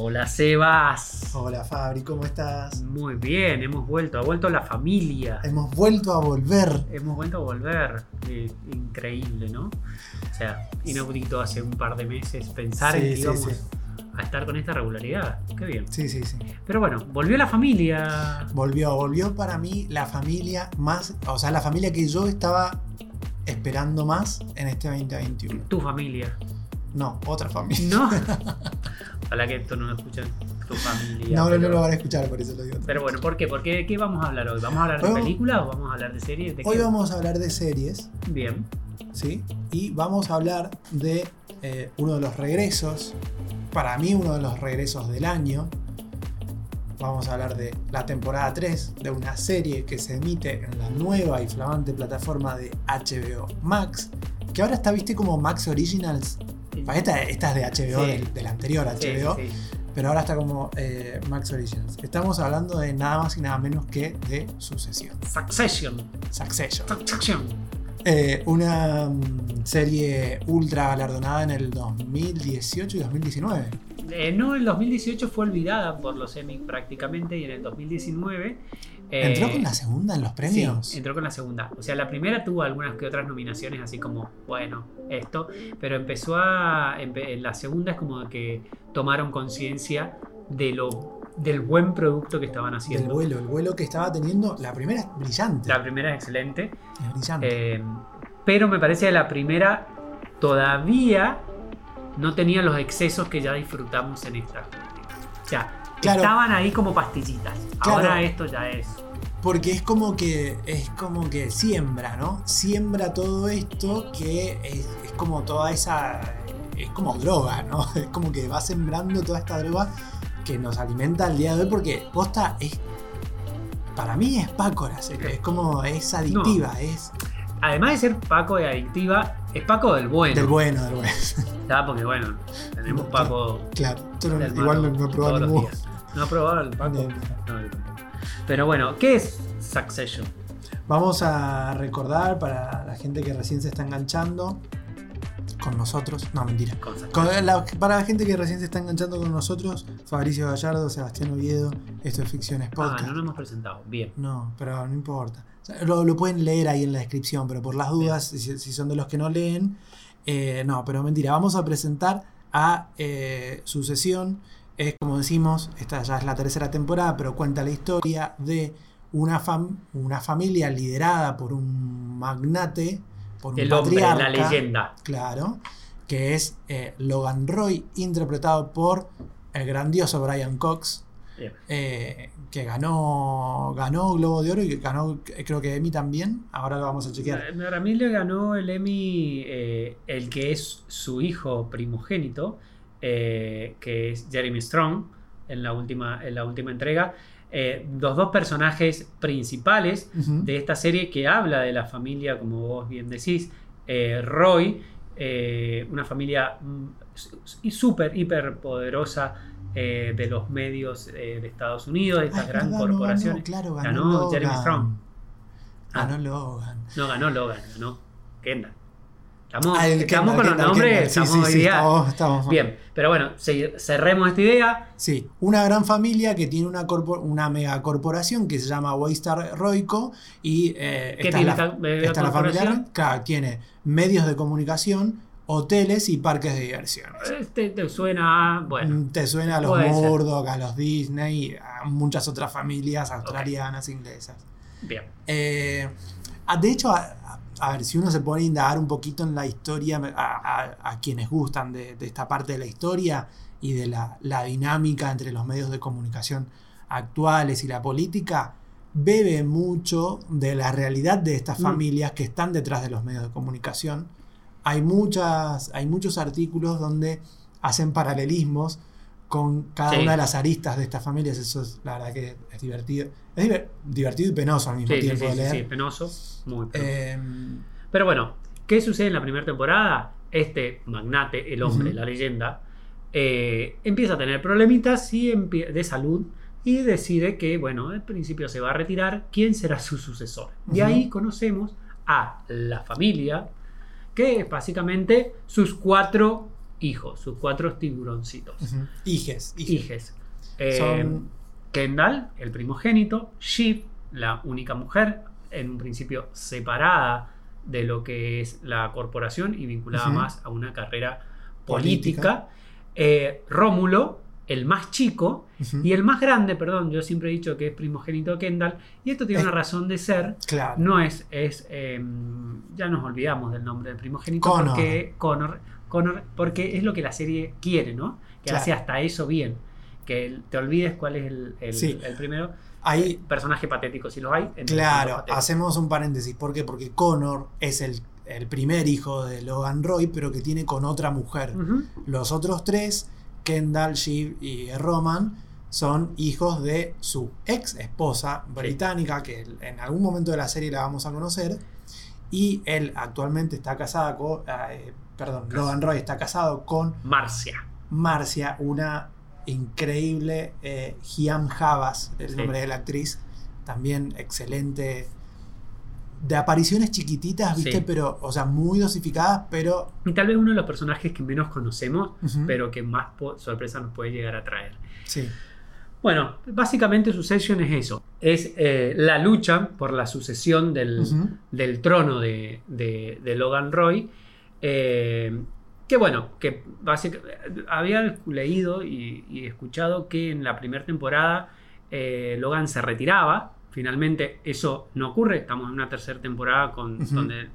Hola Sebas. Hola Fabri, ¿cómo estás? Muy bien, hemos vuelto, ha vuelto la familia. Hemos vuelto a volver. Hemos vuelto a volver. Eh, increíble, ¿no? O sea, inaudito hace un par de meses pensar Sí, en que sí, íbamos sí. a estar con esta regularidad. Qué bien. Sí, sí, sí. Pero bueno, volvió la familia. Volvió, volvió para mí la familia más, o sea, la familia que yo estaba esperando más en este 2021. Tu familia. No, otra familia. ¿No? Ojalá que esto no lo escuchen tu familia. No, no, pero- no lo van a escuchar, por eso lo digo. Pero bueno, ¿por qué? ¿Por qué? ¿Qué vamos a hablar hoy? ¿Vamos a hablar de películas o vamos a hablar de series? ¿De Hoy qué? vamos a hablar de series, Bien. ¿sí? Y vamos a hablar de eh, uno de los regresos, para mí uno de los regresos del año. Vamos a hablar de la temporada 3 de una serie que se emite en la nueva y flamante plataforma de HBO Max, que ahora está, viste, como Max Originals. Esta, esta es de HBO, Sí. del, del anterior HBO, sí, sí. pero ahora está como eh, Max Originals. Estamos hablando de nada más y nada menos que de Sucesión, Succession. Succession. Succession. Eh, una mm, serie ultra galardonada en el 2018 y 2019. Eh, no, el 2018 fue olvidada por los Emmy prácticamente y en el 2019... eh, ¿Entró con la segunda en los premios? Sí, entró con la segunda. O sea, la primera tuvo algunas que otras nominaciones, así como, bueno, esto. Pero empezó a. empe- la segunda es como que tomaron conciencia de lo del buen producto que estaban Del haciendo. vuelo, el vuelo que estaba teniendo. La primera es brillante. La primera es excelente. Es brillante. eh, pero me parece que la primera todavía no tenía los excesos que ya disfrutamos en esta. O sea, Claro. estaban ahí como pastillitas. Claro. Ahora esto ya es. Porque es como que. Es como que siembra, ¿no? Siembra todo esto que es, es como toda esa. Es como droga, ¿no? Es como que va sembrando toda esta droga que nos alimenta al día de hoy. Porque posta es. Para mí es Paco la serie. Es como. Es adictiva. Es Además de ser Paco de adictiva, es Paco del bueno. del bueno, del bueno. ¿sabes? Porque bueno, tenemos Paco. Claro. Yo no- igual no, he probado ninguno. ¿No ha probado el Paco? No. Pero bueno, ¿qué es Succession? Vamos a recordar para la gente que recién se está enganchando con nosotros. No, mentira. Con la- para la gente que recién se está enganchando con nosotros, Fabricio Gallardo, Sebastián Oviedo, esto es Ficciones Ah, Podcast. no nos hemos presentado. Bien. No, pero no importa. O sea, lo, lo pueden leer ahí en la descripción, pero por las dudas, si, si son de los que no leen, eh, no, pero mentira. Vamos a presentar a eh, Sucesión. Es como decimos, esta ya es la tercera temporada, pero cuenta la historia de una, fam- una familia liderada por un magnate, por un El hombre, la patriarca, leyenda. Claro, que es eh, Logan Roy, interpretado por el grandioso Brian Cox eh, que ganó ganó Globo de Oro y que ganó creo que Emmy también. Ahora lo vamos a chequear. Para mí le ganó el Emmy eh, el que es su hijo primogénito, eh, que es Jeremy Strong, en la última, en la última entrega. Eh, los dos personajes principales de esta serie que habla de la familia, como vos bien decís, eh, Roy, una familia mm, súper, hiper poderosa de los medios de Estados Unidos, de Ah, estas es grandes verdad, no corporaciones. ganó, claro, ganó, Ganó. Jeremy Strong. Ah. Ganó Logan. No ganó Logan, ganó Kendall. Estamos, estamos con los nombres. Sí, estamos sí, hoy sí, día- estamos- estamos- Bien, pero bueno, cerremos esta idea. Sí, una gran familia que tiene una, una megacorporación que se llama Waystar Roico y eh, ¿Qué esta, tiene la, esta megacorporación? esta es la familia claro, tiene medios de comunicación, hoteles y parques de diversiones. Este te suena a. Bueno, Mm, Te suena a los. Murdoch, a los Disney, a muchas otras familias australianas, inglesas. bien. Eh, de hecho, a, ver, si uno se pone a indagar un poquito en la historia, a, a- a quienes gustan de, de esta parte de la historia y de la, la dinámica entre los medios de comunicación actuales y la política, bebe mucho de la realidad de estas Mm. familias que están detrás de los medios de comunicación. Hay, muchas, hay muchos artículos donde hacen paralelismos con cada Sí. una de las aristas de estas familias. Eso es, la verdad que es divertido. Es diver- divertido y penoso al mismo Sí, tiempo sí, de sí, leer. sí, penoso. Muy penoso. Eh, Pero bueno, ¿qué sucede en la primera temporada? Este magnate, el hombre, la leyenda, eh, empieza a tener problemitas y de salud y decide que, bueno, al principio se va a retirar. ¿Quién será su sucesor? Y Ujú. ahí conocemos a la familia, que es básicamente sus cuatro hijos, sus cuatro tiburoncitos. Ujú. Hijes. hijes. Hijes. Eh, Son- Kendall, el primogénito, Shiv, la única mujer, en un principio separada de lo que es la corporación y vinculada más a una carrera Política. política. Eh, Rómulo, el más chico, y el más grande, perdón, yo siempre he dicho que es primogénito de Kendall, y esto tiene Eh, una razón de ser. Claro. No es, es eh, ya nos olvidamos del nombre del primogénito Connor. porque Connor, Connor, porque es lo que la serie quiere, ¿no? Que Claro. hace hasta eso bien. Que te olvides cuál es el, el- Sí. el primero Ahí, personaje patético, si lo hay. claro, hacemos un paréntesis. ¿Por qué? Porque Connor es el, el primer hijo de Logan Roy, pero que tiene con otra mujer. Los otros tres, Kendall, Shiv y Roman, son hijos de su ex esposa británica, que en algún momento de la serie la vamos a conocer. Y él actualmente está casada con. eh, perdón, Logan Roy está casado con Marcia. Marcia, una increíble eh, Hiam Havas, el Sí. nombre de la actriz, también excelente. De apariciones chiquititas, ¿viste? Sí. Pero, o sea, muy dosificadas, pero. Y tal vez uno de los personajes que menos conocemos, pero que más sorpresa nos puede llegar a traer. Sí. Bueno, básicamente Succession es eso. Es eh, la lucha por la sucesión del, del trono de, de- de Logan Roy. Eh, que bueno, que básicamente había leído y, y escuchado que en la primera temporada eh, Logan se retiraba. Finalmente eso no ocurre. Estamos en una tercera temporada con, donde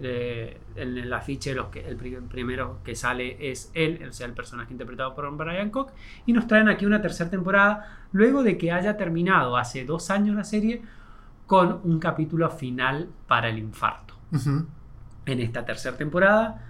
eh, en el afiche los que, el pri- primero que sale es él, o sea, el personaje interpretado por Brian Cox. Y nos traen aquí una tercera temporada luego de que haya terminado hace dos años la serie con un capítulo final para el infarto. Ujú. En esta tercera temporada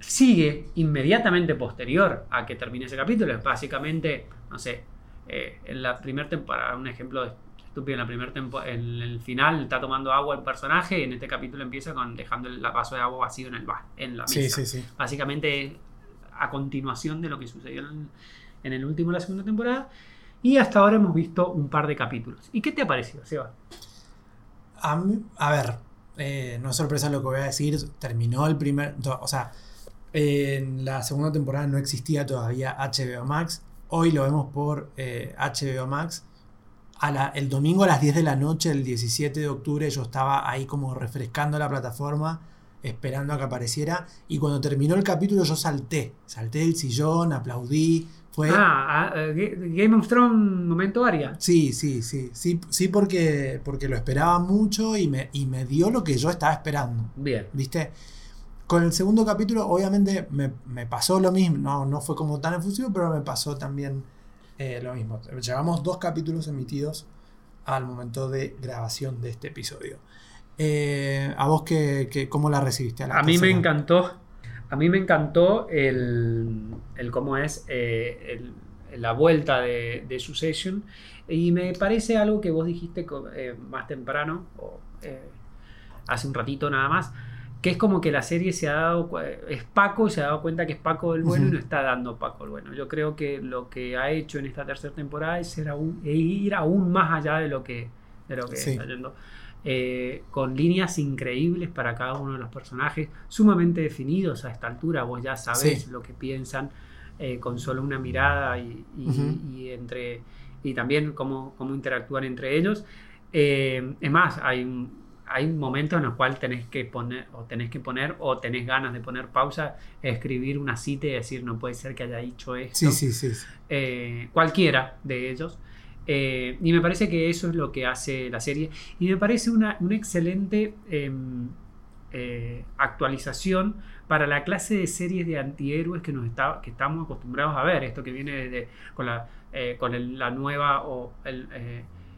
sigue inmediatamente posterior a que termine ese capítulo. Es básicamente, no sé, eh, en la primera temporada, un ejemplo estúpido, en la primera en el final está tomando agua el personaje y en este capítulo empieza con dejando el vaso de agua vacío en, el en la mesa. Sí, sí, sí. Básicamente es a continuación de lo que sucedió en, en el último de la segunda temporada. Y hasta ahora hemos visto un par de capítulos. ¿Y qué te ha parecido, Seba? A, mí- a ver, eh, no es sorpresa lo que voy a decir. Terminó el primer. O sea, en la segunda temporada no existía todavía HBO Max. Hoy lo vemos por eh, HBO Max. A la- el domingo a las 10 de la noche, el 17 de octubre, yo estaba ahí como refrescando la plataforma, esperando a que apareciera. Y cuando terminó el capítulo, yo salté. Salté del sillón, aplaudí. Fue. Ah, ah, eh, Game of Thrones, momento Aria. Sí, sí, sí, sí, sí porque, porque lo esperaba mucho y me, y me dio lo que yo estaba esperando, Bien. ¿viste? Con el segundo capítulo obviamente me, me pasó lo mismo, no, no fue como tan efusivo, pero me pasó también eh, lo mismo. Llevamos dos capítulos emitidos al momento de grabación de este episodio. Eh, ¿A vos qué, qué- cómo la recibiste? la A mí me encantó. A mí me encantó el, el cómo es eh, el- la vuelta de, de Succession. Y me parece algo que vos dijiste eh, más temprano, o eh, hace un ratito nada más, que es como que la serie se ha dado, es Paco, se ha dado cuenta que es Paco el bueno y no está dando Paco el bueno. Yo creo que lo que ha hecho en esta tercera temporada es aún- e ir aún más allá de lo que, de lo que Sí. está yendo. Eh, con líneas increíbles para cada uno de los personajes, sumamente definidos a esta altura, vos ya sabés Sí. lo que piensan eh, con solo una mirada y, y- Ujú. y entre, y también cómo, cómo interactúan entre ellos. Eh, es más, hay, un- hay momentos en los cuales tenés que poner o tenés que poner o tenés ganas de poner pausa, escribir una cita y decir no puede ser que haya dicho esto Sí, sí, sí. sí. eh, cualquiera de ellos. Eh, y me parece que eso es lo que hace la serie. Y me parece una, una excelente em, eh, actualización para la clase de series de antihéroes que, nos está, que estamos acostumbrados a ver. Esto que viene desde, con, la, eh, con el- la nueva o el,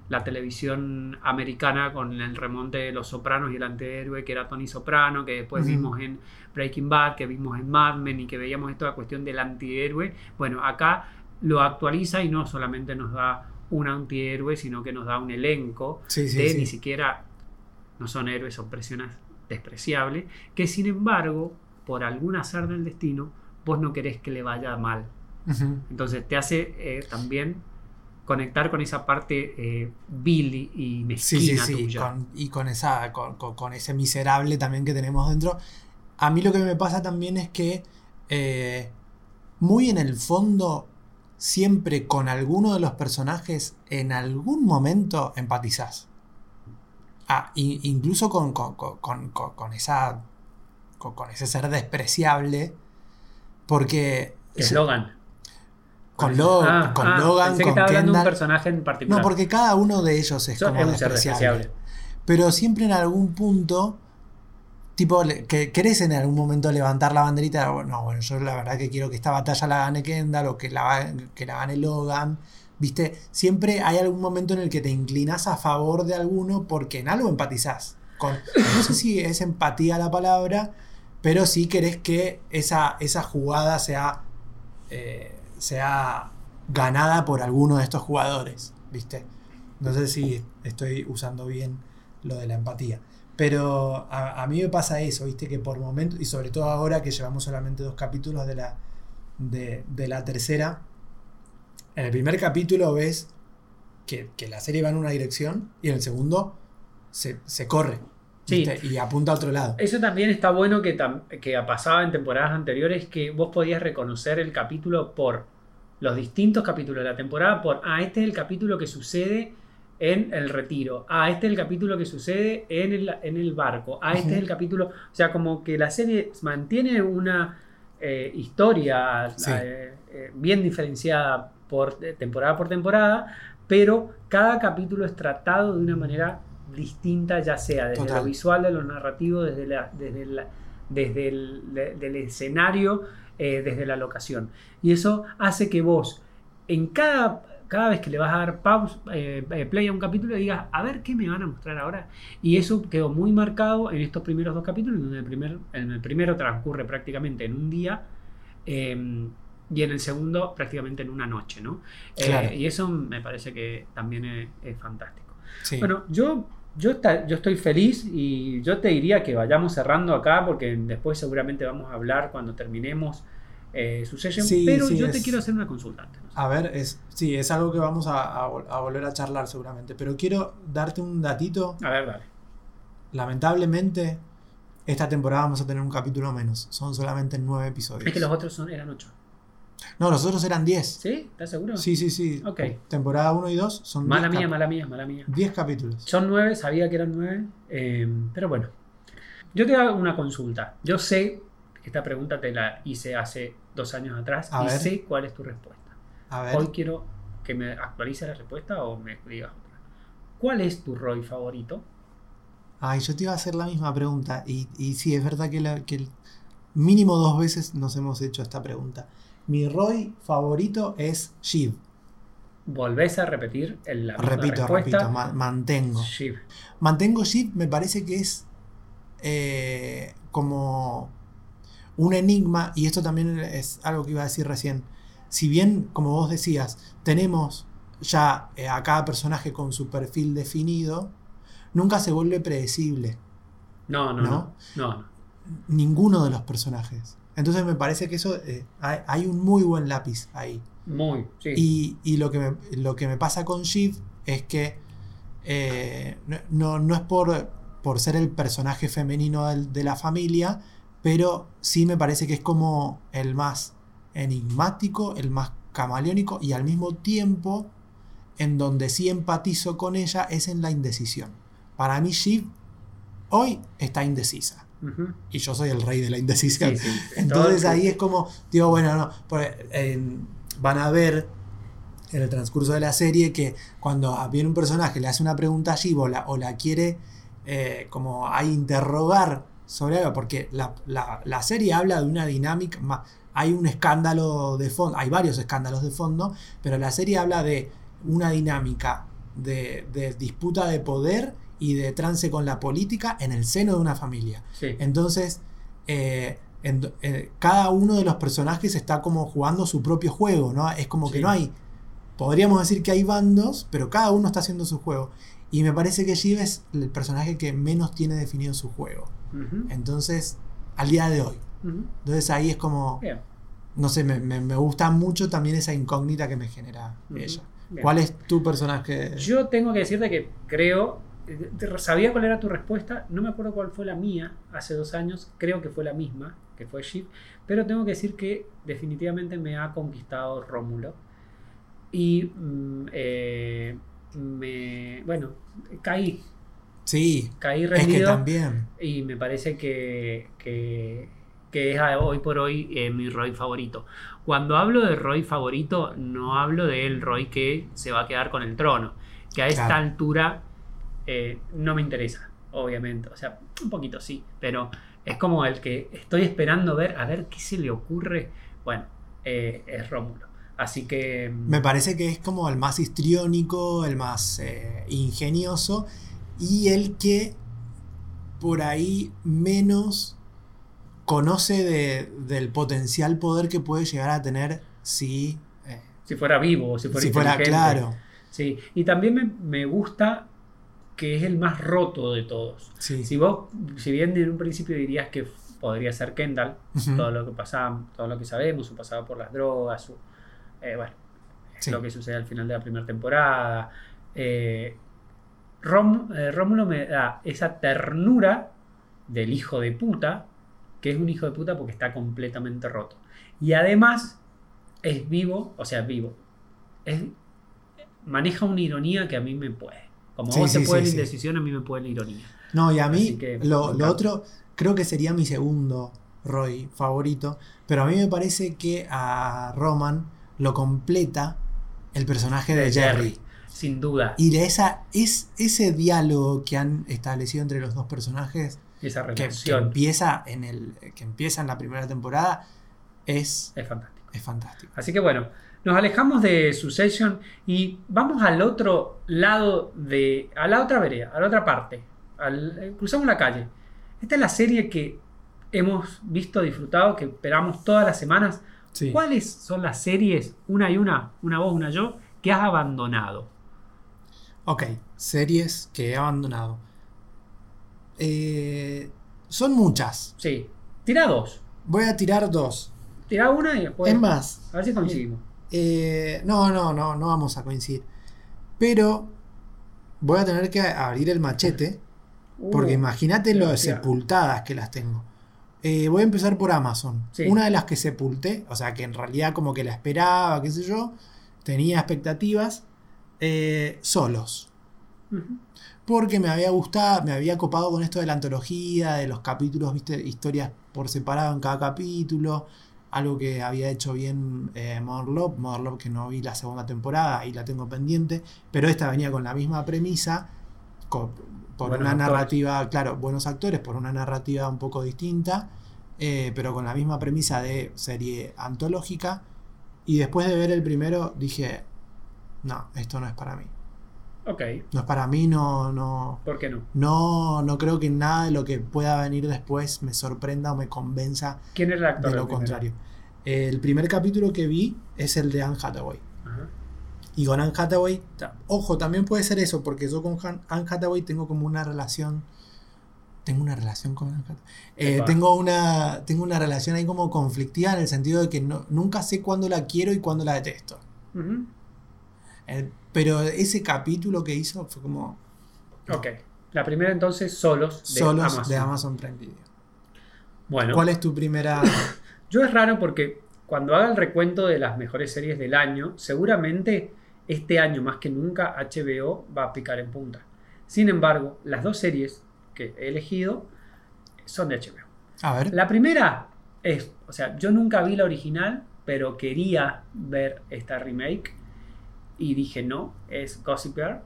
la televisión americana con el remonte de Los Sopranos y el antihéroe que era Tony Soprano, que después vimos en Breaking Bad, que vimos en Mad Men y que veíamos esta cuestión del antihéroe. Bueno, acá lo actualiza y no solamente nos da un antihéroe, sino que nos da un elenco Sí, sí, de sí. ni siquiera no son héroes, son personas despreciables, que sin embargo, por algún azar del destino, vos no querés que le vaya mal. Entonces te hace eh, también conectar con esa parte eh, vil y- y Sí, sí, mezquina sí. tuya. con- y con, esa, con ese miserable también que tenemos dentro. A mí lo que me pasa también es que eh, muy en el fondo, siempre con alguno de los personajes, en algún momento empatizás. Ah, incluso con, con, con- con- con- con esa. Con, con ese ser despreciable. Porque. Que es se- Logan. con, Lo- Ah, con ah, Logan, pensé que con de un Kendall. personaje en particular. No, porque cada uno de ellos es Son- como es un ser despreciable. despreciable. Pero siempre en algún punto, tipo, que querés en algún momento levantar la banderita. No, bueno, yo la verdad que quiero que esta batalla la gane Kendall o que la, que la gane Logan. ¿Viste? Siempre hay algún momento en el que te inclinas a favor de alguno porque en algo empatizás. No sé si es empatía la palabra, pero sí querés que esa, esa jugada sea, eh, sea ganada por alguno de estos jugadores. ¿Viste? No sé si estoy usando bien lo de la empatía. Pero a, a mí me pasa eso, ¿viste? Que por momentos, y sobre todo ahora que llevamos solamente dos capítulos de la, de, de la tercera, en el primer capítulo ves que, que la serie va en una dirección y en el segundo se, se corre Sí. y apunta a otro lado. Eso también está bueno que, tam- que pasaba en temporadas anteriores, que vos podías reconocer el capítulo por los distintos capítulos de la temporada, por, ah, este es el capítulo que sucede en el retiro, ah, este es el capítulo que sucede en el, en el barco, ah, este es el capítulo, o sea, como que la serie mantiene una eh, historia Sí. eh, eh, bien diferenciada por temporada por temporada, pero cada capítulo es tratado de una manera distinta, ya sea desde Total. lo visual, de lo narrativo, desde, la, desde, la- desde el de- del escenario, desde la locación. Y eso hace que vos, en cada, cada vez que le vas a dar pause, eh, eh, play a un capítulo, digas, a ver qué me van a mostrar ahora. Y eso quedó muy marcado en estos primeros dos capítulos, donde el, primer, en el primero transcurre prácticamente en un día. eh, y en el segundo prácticamente en una noche, ¿no? Eh, Claro. y eso me parece que también es, es fantástico. Sí. Bueno, yo, yo, está- yo estoy feliz y yo te diría que vayamos cerrando acá porque después seguramente vamos a hablar cuando terminemos eh, Succession, Sí, pero sí, yo te quiero hacer una consulta. A ver, es, sí, es algo que vamos a, a vol- a volver a charlar seguramente. Pero quiero darte un datito. A ver, dale. Lamentablemente, esta temporada vamos a tener un capítulo menos. Son solamente nueve episodios. Es que los otros son, eran ocho. No, los otros eran diez. ¿Sí? ¿Estás seguro? Sí, sí, sí. Ok. Temporada 1 y 2 son Mala 10 mía, mala mía, mala mía. 10 capítulos. Son nueve, sabía que eran nueve, eh, pero bueno. Yo te hago una consulta. Yo sé esta pregunta te la hice hace dos años atrás A y ver. sé cuál es tu respuesta. A ver. Hoy quiero que me actualices la respuesta o me digas otra. ¿Cuál es tu Roy favorito? Ay, yo te iba a hacer la misma pregunta. Y, y sí, es verdad que, la- que el- mínimo dos veces nos hemos hecho esta pregunta. Mi Roy favorito es Shiv. Volvés a repetir el- la misma Repito, respuesta. repito, ma- mantengo. Shiv. Mantengo Shiv, me parece que es eh, como un enigma, y esto también es algo que iba a decir recién. Si bien, como vos decías, tenemos ya eh, a cada personaje con su perfil definido, nunca se vuelve predecible No, no, ¿No? no. no, no. ninguno de los personajes. Entonces me parece que eso eh, hay, hay un muy buen lápiz ahí. Muy, sí. Y, y lo, que me, lo que me pasa con Shiv es que eh, no, no- no es por, por ser el personaje femenino del- de la familia, pero sí me parece que es como el más enigmático, el más camaleónico y al mismo tiempo en donde sí empatizo con ella es en la indecisión. Para mí Shiv hoy está indecisa y yo soy el rey de la indecisión. Sí, sí. Entonces ahí es como, digo, bueno, no, van a ver en el transcurso de la serie que cuando viene un personaje, le hace una pregunta o la, o la quiere eh, como a interrogar sobre algo, porque la, la- la serie habla de una dinámica, hay un escándalo de fondo, hay varios escándalos de fondo, pero la serie habla de una dinámica de, de disputa de poder y de trance con la política en el seno de una familia. Sí. Entonces, eh, en- eh, cada uno de los personajes está como jugando su propio juego, ¿no? Es como que no hay, podríamos decir que hay bandos, pero cada uno está haciendo su juego. Y me parece que Shiv es el personaje que menos tiene definido su juego. Entonces, al día de hoy. Entonces ahí es como, Bien, no sé, me, me- me gusta mucho también esa incógnita que me genera ella. bien. ¿Cuál es tu personaje? Yo tengo que decirte que creo eh, sabía cuál era tu respuesta, no me acuerdo cuál fue la mía hace dos años, creo que fue la misma, que fue Shiv, pero tengo que decir que definitivamente me ha conquistado Rómulo. Y mm, eh, me, bueno, caí, Sí, caí es que rendido también. y me parece que, que, que es a- hoy por hoy eh, mi Roy favorito. Cuando hablo de Roy favorito, no hablo del Roy que se va a quedar con el trono, que a esta Claro. altura eh, no me interesa, obviamente. O sea, un poquito sí, pero es como el que estoy esperando ver, a ver qué se le ocurre. Bueno, eh, es Rómulo. Así que... mm, Me parece que es como el más histriónico, el más eh, ingenioso y el que por ahí menos conoce de- del potencial poder que puede llegar a tener si, eh, Si fuera vivo, o si fuera, si fuera inteligente. claro. Sí, y también me, me gusta que es el más roto de todos. Sí. Si vos, si bien en un principio dirías que podría ser Kendall, todo lo que pasaba, todo lo que sabemos, su pasado por las drogas, su, eh, bueno, Sí. lo que sucede al final de la primera temporada. Eh, Rom- eh, Rómulo me da esa ternura del hijo de puta, que es un hijo de puta porque está completamente roto. Y además es vivo, o sea, vivo. Es, maneja una ironía que a mí me puede. Como Sí, vos te puede sí, la indecisión, a mí me puede la ironía. No, y a mí que, lo, otro creo que sería mi segundo Roy favorito, pero a mí me parece que a Roman lo completa el personaje de, De Jerry. Jerry. Sin duda, Y de esa, es, ese diálogo que han establecido entre los dos personajes esa que, que relación empieza en el que empieza en la primera temporada es, es fantástica. es fantástico. Así que bueno, nos alejamos de Succession y vamos al otro lado de. a la otra vereda, a la otra parte. Al- cruzamos la calle. Esta es la serie que hemos visto, disfrutado, que esperamos todas las semanas. Sí. ¿Cuáles son las series, una y una, una vos, una yo, que has abandonado? Ok, series que he abandonado. Eh, son muchas. Sí, tira dos. Voy a tirar dos. Tira una y después. es más, A ver si coincidimos. eh, no, no, no, no vamos a coincidir. Pero voy a tener que abrir el machete. Porque Uh, imagínate lo hostia. sepultadas que las tengo. Eh, voy a empezar por Amazon. Sí. Una de las que sepulté, o sea que en realidad como que la esperaba, qué sé yo, tenía expectativas, eh, solos. Porque me había gustado, me había copado con esto de la antología, de los capítulos, viste, historias por separado en cada capítulo. Algo que había hecho bien eh, Modern Love, Modern Love que no vi la segunda temporada y la tengo pendiente, pero esta venía con la misma premisa, por Buenos una actores. narrativa, claro, buenos actores, por una narrativa un poco distinta, eh, pero con la misma premisa de serie antológica. Y después de ver el primero dije, no, esto no es para mí. Ok, No es para mí, no, no, ¿por qué no? no, no creo que nada de lo que pueda venir después me sorprenda o me convenza ¿Quién es el actor? de lo primero? contrario. El primer capítulo que vi es el de Anne Hathaway. Ajá. Y con Anne Hathaway, ojo, también puede ser eso, porque yo con Han- Anne Hathaway tengo como una relación. Tengo una relación con Anne Hathaway. Eh, tengo, una, tengo una relación ahí como conflictiva en el sentido de que no- nunca sé cuándo la quiero y cuándo la detesto. Ujú. Eh, pero ese capítulo que hizo fue como Ok. La primera entonces, solos de solos Amazon. de Amazon Prime Video. Bueno, ¿Cuál es tu primera? yo es raro porque cuando haga el recuento de las mejores series del año, seguramente este año más que nunca HBO va a picar en punta. Sin embargo, las dos series que he elegido son de HBO. A ver. La primera es, o sea, yo nunca vi la original, pero quería ver esta remake y dije no, es Gossip Girl.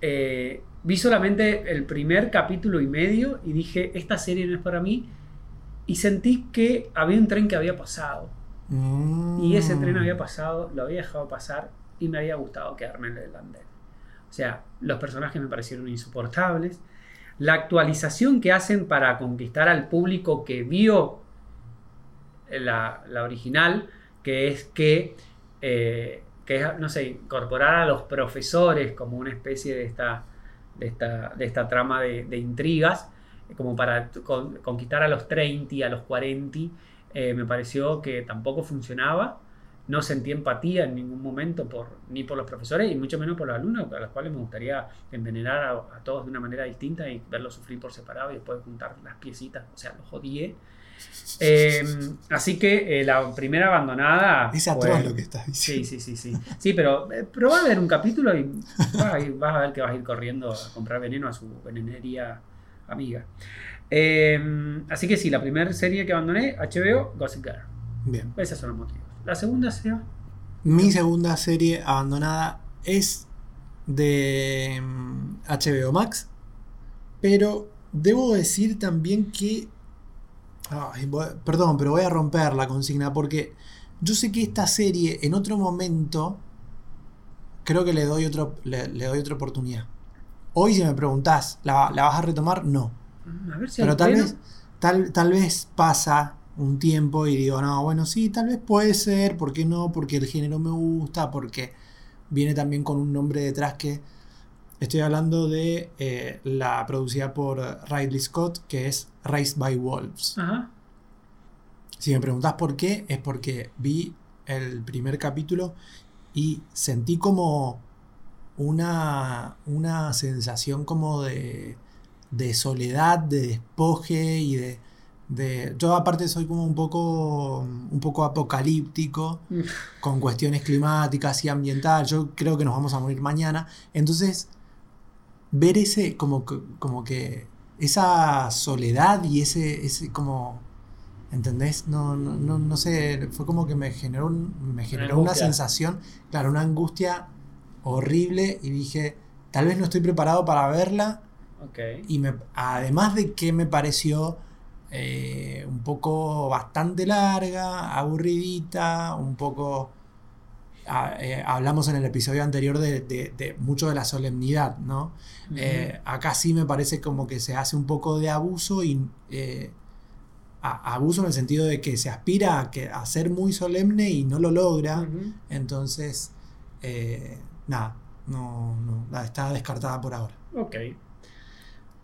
Eh, vi solamente el primer capítulo y medio y dije, esta serie no es para mí. Y sentí que había un tren que había pasado. Y ese tren Mm. había pasado, lo había dejado pasar y me había gustado quedarme en el andén. O sea, los personajes me parecieron insoportables. La actualización que hacen para conquistar al público que vio la, la original, que es que, eh, que es, no sé, incorporar a los profesores como una especie de esta, de esta, de esta trama de, intrigas, como para con- conquistar a los 30, a los 40, eh, me pareció que tampoco funcionaba. no sentí empatía en ningún momento por, ni por los profesores y mucho menos por los alumnos, a los cuales me gustaría envenenar a, a todos de una manera distinta y verlos sufrir por separado y después juntar las piecitas, o sea, los odié. Eh, así que eh, la primera abandonada. Es atroz lo que estás Sí, diciendo. sí, sí, sí. Sí, pero eh, probá a ver un capítulo y vas a, ir- vas a ver que vas a ir corriendo a comprar veneno a su venenería amiga. Eh, así que sí, la primera serie que abandoné, HBO, Gossip Girl. Bien. Esos son los motivos. La segunda serie. Mi segunda serie abandonada es de mm, HBO Max, pero debo decir también que... Ay, perdón, pero voy a romper la consigna porque yo sé que esta serie en otro momento creo que le doy, otro, le, le doy otra oportunidad. Hoy si me preguntás, ¿la, la vas a retomar? No. A ver si Pero tal pena. vez, tal, tal vez pasa un tiempo y digo, no, bueno, sí, tal vez puede ser, ¿por qué no? Porque el género me gusta, porque viene también con un nombre detrás que estoy hablando de eh, la producida por Ridley Scott, que es Raised by Wolves. Ajá. Si me preguntás por qué, es porque vi el primer capítulo y sentí como una, una sensación como de, de soledad, de despoje y de, de... Yo aparte soy como un poco, un poco apocalíptico con cuestiones climáticas y ambientales. Yo creo que nos vamos a morir mañana. Entonces, ver ese, como, como que, esa soledad y ese, ese como, ¿entendés? No, no, no, no sé, fue como que me generó, un- me generó una sensación, claro, una angustia horrible y dije, tal vez no estoy preparado para verla y me, además de que me pareció eh, un poco bastante larga, aburridita, un poco... eh, hablamos en el episodio anterior de, de- de mucho de la solemnidad, ¿no? Eh, acá sí me parece como que se hace un poco de abuso y eh, a- abuso en el sentido de que se aspira a, que, a ser muy solemne y no lo logra. Entonces, nada, no, no, está descartada por ahora. Ok.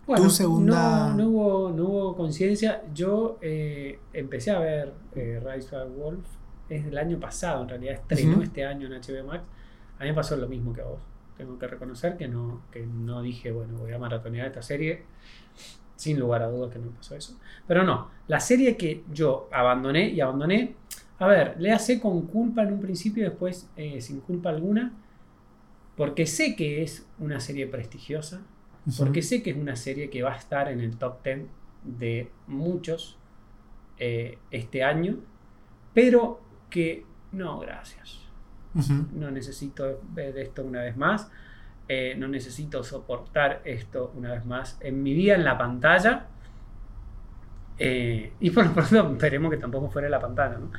Bueno, Tu segunda- no, no hubo, no hubo conciencia. Yo empecé a ver Rise of Wolf. Es del año pasado, en realidad estrenó este año en HBO Max. A mí me pasó lo mismo que a vos. Tengo que reconocer que no, que no dije, bueno, voy a maratonear esta serie. Sin lugar a dudas que no pasó eso. Pero no, la serie que yo abandoné y abandoné. A ver, le hace con culpa en un principio y después eh, sin culpa alguna. Porque sé que es una serie prestigiosa. Porque sé que es una serie que va a estar en el top 10 de muchos eh, este año, pero que no, gracias. No necesito ver esto una vez más. eh, no necesito soportar esto una vez más en mi vida en la pantalla. eh, y por lo pronto esperemos que tampoco fuera la pantalla, ¿no?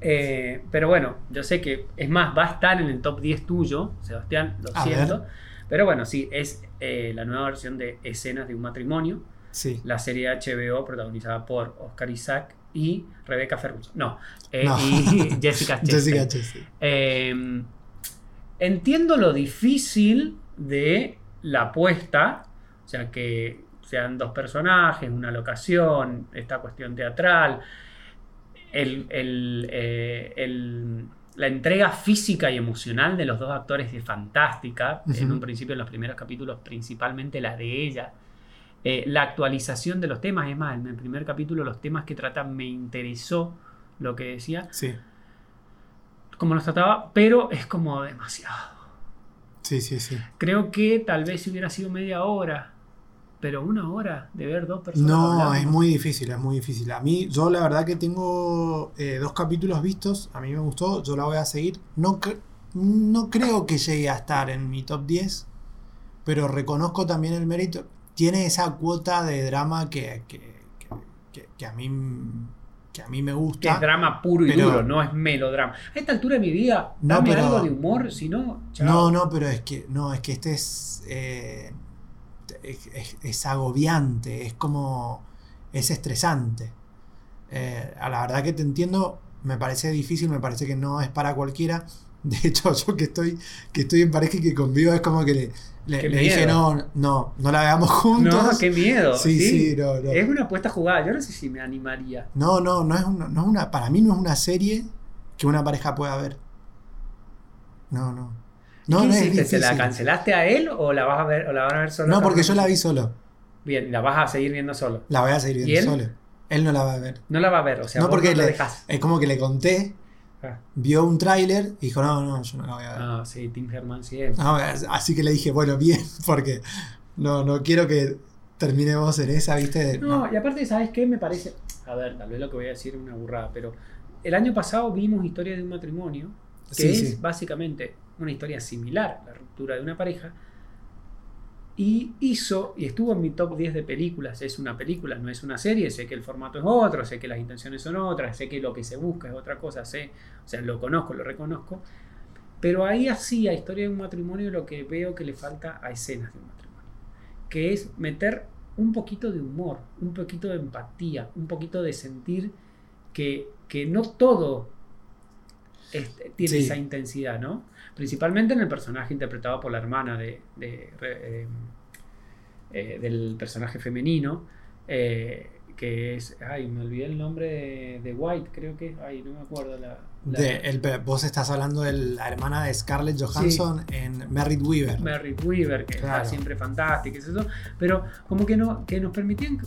Eh, pero bueno, yo sé que, es más, va a estar en el top 10 tuyo, Sebastián, lo A siento. Pero bueno, sí, es la nueva versión de Escenas de un matrimonio, Sí. la serie HBO protagonizada por Oscar Isaac y Rebecca Ferguson. No, eh, No. y Jessica Chastain. Jessica Chastain. Eh, entiendo lo difícil de la apuesta, o sea, que sean dos personajes, una locación, esta cuestión teatral, el- el, eh, el- la entrega física y emocional de los dos actores es fantástica, en un principio en los primeros capítulos, principalmente la de ella. Eh, la actualización de los temas, es más, en el primer capítulo los temas que tratan me interesó lo que decía, Sí. como los trataba, pero es como demasiado. Sí, sí, sí. Creo que tal vez si hubiera sido media hora, pero una hora de ver dos personas. No, hablando. es muy difícil, es muy difícil. A mí, yo la verdad que tengo eh, dos capítulos vistos, a mí me gustó, yo la voy a seguir. No, cre- no creo que llegue a estar en mi top 10, pero reconozco también el mérito. Tiene esa cuota de drama que, que, que- a, mí, que a mí me Que gusta. es drama puro y Pero- duro, no es melodrama. A esta altura de mi vida, No, dame pero- algo de humor, si no. No, no, pero es que no, es que este es, eh, es- es agobiante, es como es estresante. Eh, a la verdad que te entiendo, me parece difícil, me parece que no es para cualquiera. De hecho, yo que estoy, que estoy en pareja y que convivo es como que le, le- dije no, no, no la veamos juntos. No, qué miedo. Sí, sí, no, no. Es una apuesta jugada. Yo no sé si me animaría. No, no, no es una, no es una, para mí no es una serie que una pareja pueda ver. No, no. ¿Y No, qué no es hiciste? ¿Se la cancelaste a él o la vas a ver, o la van a ver solo? No, porque yo la vi solo. Bien, la vas a seguir viendo solo. La voy a seguir ¿Y viendo él? solo. Él no la va a ver. No la va a ver, o sea, no, porque no le- es como que le conté, Ah, vio un tráiler y dijo, no, no, yo no la voy a ver. no, sí, Tim Herman siempre. No, así que le dije, bueno, bien, porque no, no quiero que terminemos en esa, ¿viste? No, y aparte, ¿sabes qué? Me parece. A ver, tal vez lo que voy a decir es una burrada, pero el año pasado vimos Historia de un matrimonio, que Sí, es sí. básicamente una historia similar a la ruptura de una pareja. Y hizo, y estuvo en mi top 10 de películas. Es una película, no es una serie. Sé que el formato es otro, sé que las intenciones son otras, sé que lo que se busca es otra cosa. Sé, o sea, lo conozco, lo reconozco. Pero ahí así, a Historia de un matrimonio, lo que veo que le falta a escenas de un matrimonio. Que es meter un poquito de humor, un poquito de empatía, un poquito de sentir que, que no todo tiene Sí. esa intensidad, ¿no? Principalmente en el personaje interpretado por la hermana de, de- eh, eh, del personaje femenino, eh, que es, ay, me olvidé el nombre de, de White, creo que, ay, no me acuerdo la... la- de- el- vos estás hablando de la hermana de Scarlett Johansson en Merritt Weaver. Merritt Weaver, que Claro. está siempre fantástica, y eso, pero como que, no, que nos permitían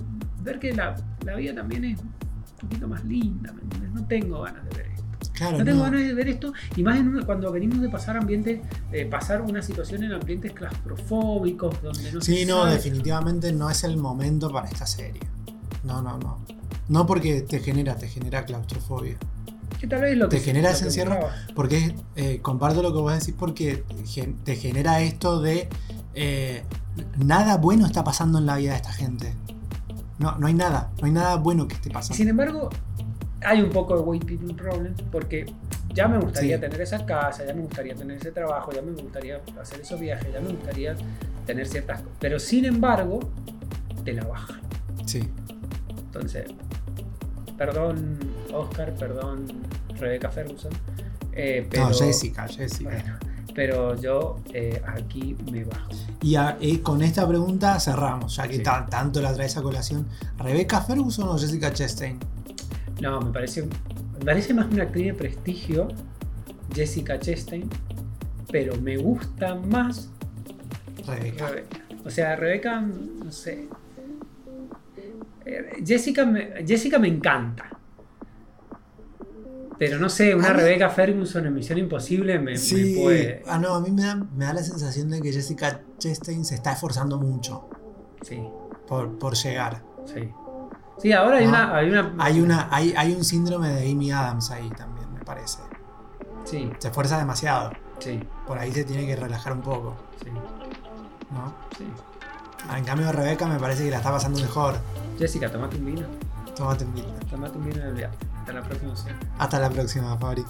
ver que la, la vida también es un poquito más linda, ¿me entiendes? No tengo ganas de ver esto. Claro, No tengo no. ganas de ver esto, y más en una- cuando venimos de pasar ambientes, eh, pasar una situación en ambientes claustrofóbicos, donde no Sí, se no, sabe. definitivamente no es el momento para esta serie. No, no, no. No porque te genera, te genera claustrofobia. Que tal vez lo te que genera lo ese encierro. Porque eh, comparto lo que vos decís porque te genera esto de eh, nada bueno está pasando en la vida de esta gente. No, no hay nada, no hay nada bueno que esté pasando. Sin embargo, hay un poco de white people problems porque ya me gustaría Sí. tener esa casa, ya me gustaría tener ese trabajo, ya me gustaría hacer esos viajes, ya me gustaría tener ciertas cosas. Pero sin embargo, te la bajan. Sí. Entonces, perdón Oscar, perdón Rebecca Ferguson. eh, pero, No, Jessica, Jessica. Bueno, pero yo eh, aquí me bajo. Y a- eh, con esta pregunta cerramos, ya que Sí. tanto la traes a colación. ¿Rebecca Ferguson o Jessica Chastain? No, me parece, me parece más una actriz de prestigio, Jessica Chastain, pero me gusta más. Rebeca. O sea, Rebeca, no sé. Eh, Jessica me, Jessica me encanta. Pero no sé, una Rebeca Ferguson en Misión Imposible me, me Sí. puede. Ah, no, a mí me da, me da la sensación de que Jessica Chastain se está esforzando mucho Sí, por, por llegar. sí. Sí, ahora hay Ah, una. Hay una. Hay, una, hay, hay un síndrome de Amy Adams ahí también, me parece. Sí, Se esfuerza demasiado. sí, Por ahí se tiene que relajar un poco, sí, ¿no? sí. En cambio, Rebeca me parece que la está pasando mejor. Jessica, tomate un vino. Tómate un vino. Tomate un vino y olvídate. Hasta la próxima. sí. Hasta la próxima, Fabri.